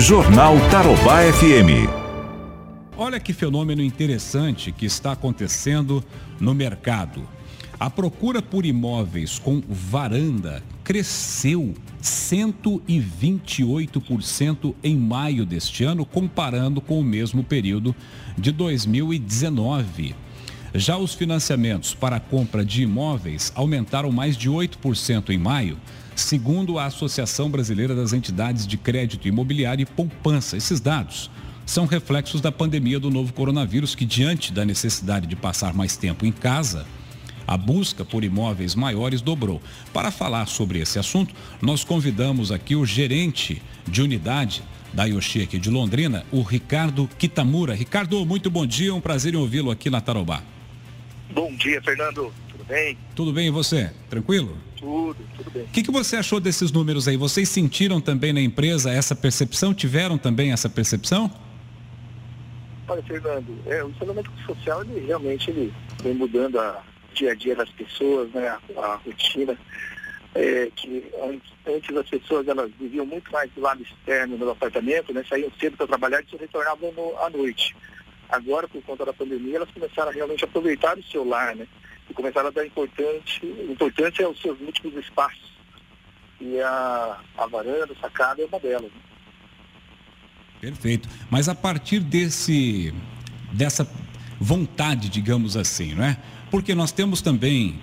Jornal Tarobá FM. Olha que fenômeno interessante que está acontecendo no mercado. A procura por imóveis com varanda cresceu 128% em maio deste ano, comparando com o mesmo período de 2019. Já os financiamentos para a compra de imóveis aumentaram mais de 8% em maio, segundo a Associação Brasileira das Entidades de Crédito Imobiliário e Poupança. Esses dados são reflexos da pandemia do novo coronavírus, que, diante da necessidade de passar mais tempo em casa, a busca por imóveis maiores dobrou. Para falar sobre esse assunto, nós convidamos aqui o gerente de unidade da Yoshi aqui de Londrina, o Ricardo Kitamura. Ricardo, muito bom dia, um prazer em ouvi-lo aqui na Tarobá. Bom dia, Fernando. Tudo bem? Tudo bem e você? Tranquilo? Tudo, tudo bem. O que, que você achou desses números aí? Vocês sentiram também na empresa essa percepção? Tiveram também essa percepção? Olha, Fernando, é, o isolamento social, ele realmente ele vem mudando a, dia a dia das pessoas, né, a, a rotina, é, que antes, as pessoas elas viviam muito mais do lado externo do apartamento, né, saíam cedo para trabalhar e se retornavam no, à noite. Agora, por conta da pandemia, elas começaram a realmente aproveitar o seu lar, né, e começaram a dar importância, importância aos seus múltiplos espaços. E a, a varanda, a sacada é uma delas. Né? Perfeito. Mas a partir desse, dessa vontade, digamos assim, não é? porque nós temos também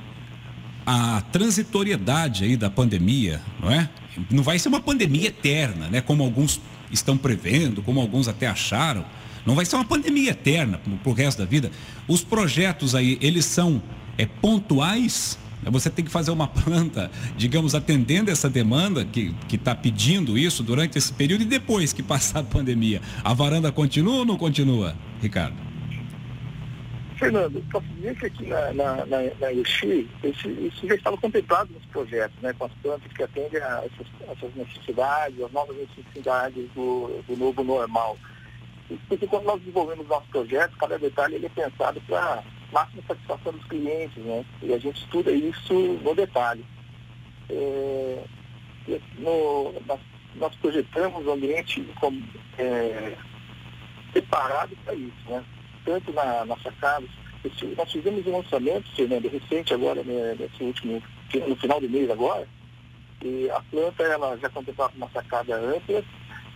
a transitoriedade aí da pandemia, não é? Não vai ser uma pandemia eterna, né? Como alguns estão prevendo, como alguns até acharam. Não vai ser uma pandemia eterna para o resto da vida. Os projetos aí, eles são é, pontuais. Você tem que fazer uma planta, digamos, atendendo essa demanda que está pedindo isso durante esse período e depois que passar a pandemia. A varanda continua ou não continua, Ricardo? Fernando, posso dizer que aqui na, na, na, na esse, isso já estava contemplado nos projetos, né, com as plantas que atendem a essas, essas necessidades, as novas necessidades do, do novo normal. Porque quando nós desenvolvemos nossos projetos, cada detalhe ele é pensado para máxima satisfação dos clientes, né? E a gente estuda isso no detalhe. É, no, nós, nós, projetamos o ambiente como, é, preparado para isso, né? tanto na, na sacada. Nós fizemos um lançamento, Fernando, recente agora, né, nesse último, no final do mês agora, e a planta ela já contemplava uma sacada ampla,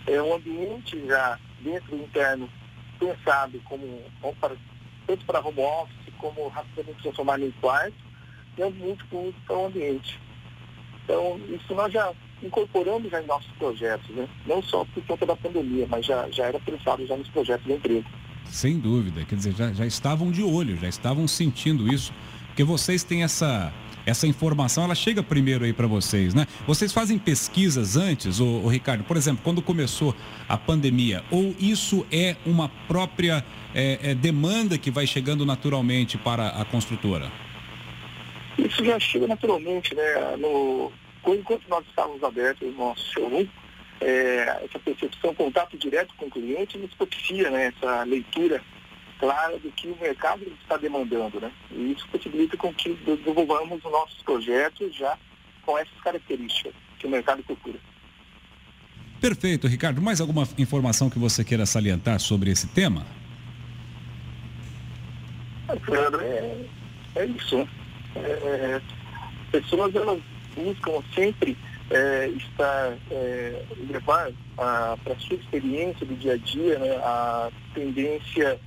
é um ambiente já dentro do interno pensado como, para, tanto para home office como rapidamente transformado em quarto, e é muito uso para o ambiente. Então, isso nós já incorporamos já em nossos projetos, né? não só por conta da pandemia, mas já, já era pensado já nos projetos da empresa. Sem dúvida, quer dizer, já, já estavam de olho, já estavam sentindo isso, porque vocês têm essa essa informação ela chega primeiro aí para vocês, né? Vocês fazem pesquisas antes, o Ricardo, por exemplo, quando começou a pandemia, ou isso é uma própria é, é, demanda que vai chegando naturalmente para a construtora? Isso já chega naturalmente, né? No, enquanto nós estávamos abertos no nosso showroom, é, essa percepção, contato direto com o cliente nos propicia né, essa leitura clara do que o mercado está demandando. Né? E isso possibilita com que desenvolvamos os nossos projetos já com essas características que o mercado procura. Perfeito, Ricardo. Mais alguma informação que você queira salientar sobre esse tema? É, é isso. Né? É, é, pessoas elas buscam sempre é, está é, levar para a sua experiência do dia a dia né, a tendência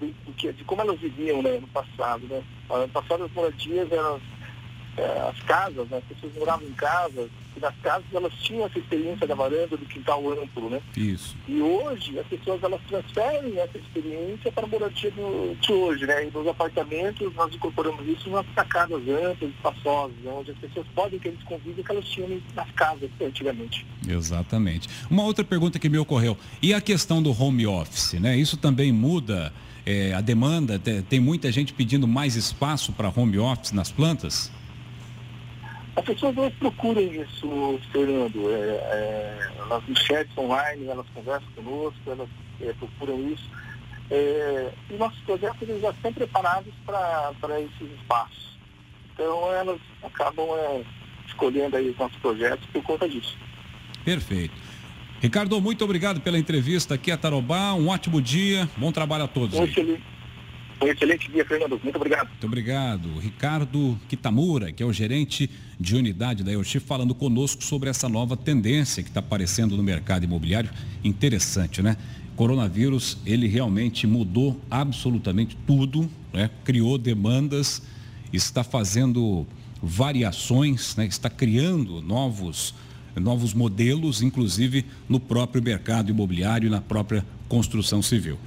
de, como elas viviam né, no passado. Né? No passado as moradias é, as casas, né, as pessoas moravam em casas, e nas casas elas tinham essa experiência da varanda, do quintal amplo, né? Isso. E hoje as pessoas elas transferem essa experiência para a moradia do, de hoje, né? E nos apartamentos nós incorporamos isso nas sacadas amplas, espaçosas, né? onde as pessoas podem ter esse convívio que elas tinham nas casas antigamente. Exatamente. Uma outra pergunta que me ocorreu, e a questão do home office, né? Isso também muda é, a demanda? Tem muita gente pedindo mais espaço para home office nas plantas? As pessoas elas procuram isso, Fernando. É, é, elas no chat online, elas conversam conosco, elas é, procuram isso. É, e nossos projetos eles já estão preparados para esses espaços. Então elas acabam é, escolhendo aí os nossos projetos por conta disso. Perfeito. Ricardo, muito obrigado pela entrevista aqui a Tarobá. Um ótimo dia, bom trabalho a todos. Um um excelente dia, Fernando. Muito obrigado. Muito obrigado. Ricardo Kitamura, que é o gerente de unidade da EOX, falando conosco sobre essa nova tendência que está aparecendo no mercado imobiliário. Interessante, né? Coronavírus, ele realmente mudou absolutamente tudo, né? criou demandas, está fazendo variações, né? está criando novos, novos modelos, inclusive no próprio mercado imobiliário e na própria construção civil.